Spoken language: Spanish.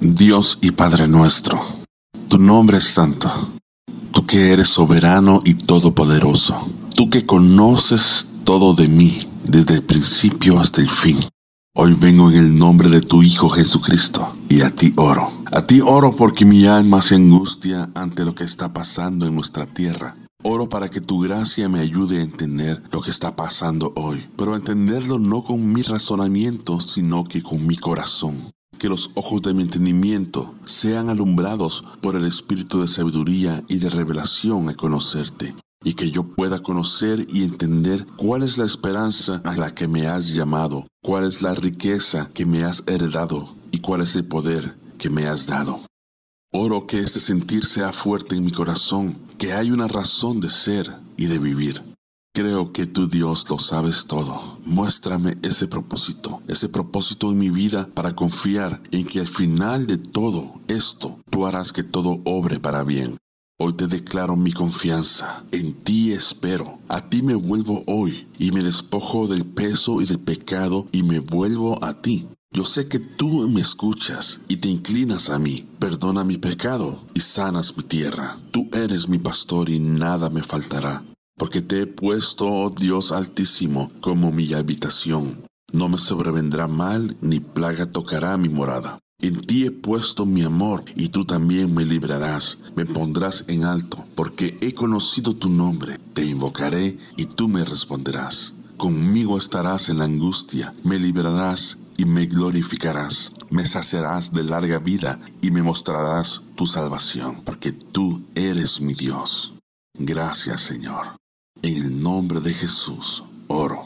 Dios y Padre nuestro, tu nombre es santo, tú que eres soberano y todopoderoso, tú que conoces todo de mí desde el principio hasta el fin. Hoy vengo en el nombre de tu Hijo Jesucristo y a ti oro. A ti oro porque mi alma se angustia ante lo que está pasando en nuestra tierra. Oro para que tu gracia me ayude a entender lo que está pasando hoy, pero a entenderlo no con mi razonamiento, sino que con mi corazón que los ojos de mi entendimiento sean alumbrados por el espíritu de sabiduría y de revelación a conocerte, y que yo pueda conocer y entender cuál es la esperanza a la que me has llamado, cuál es la riqueza que me has heredado y cuál es el poder que me has dado. Oro que este sentir sea fuerte en mi corazón, que hay una razón de ser y de vivir Creo que tú Dios lo sabes todo. Muéstrame ese propósito, ese propósito en mi vida para confiar en que al final de todo esto tú harás que todo obre para bien. Hoy te declaro mi confianza, en ti espero, a ti me vuelvo hoy y me despojo del peso y del pecado y me vuelvo a ti. Yo sé que tú me escuchas y te inclinas a mí. Perdona mi pecado y sanas mi tierra. Tú eres mi pastor y nada me faltará porque te he puesto, oh Dios altísimo, como mi habitación. No me sobrevendrá mal, ni plaga tocará mi morada. En ti he puesto mi amor, y tú también me librarás, me pondrás en alto, porque he conocido tu nombre. Te invocaré, y tú me responderás. Conmigo estarás en la angustia, me librarás y me glorificarás. Me saciarás de larga vida y me mostrarás tu salvación, porque tú eres mi Dios. Gracias, Señor. En el nombre de Jesús, oro.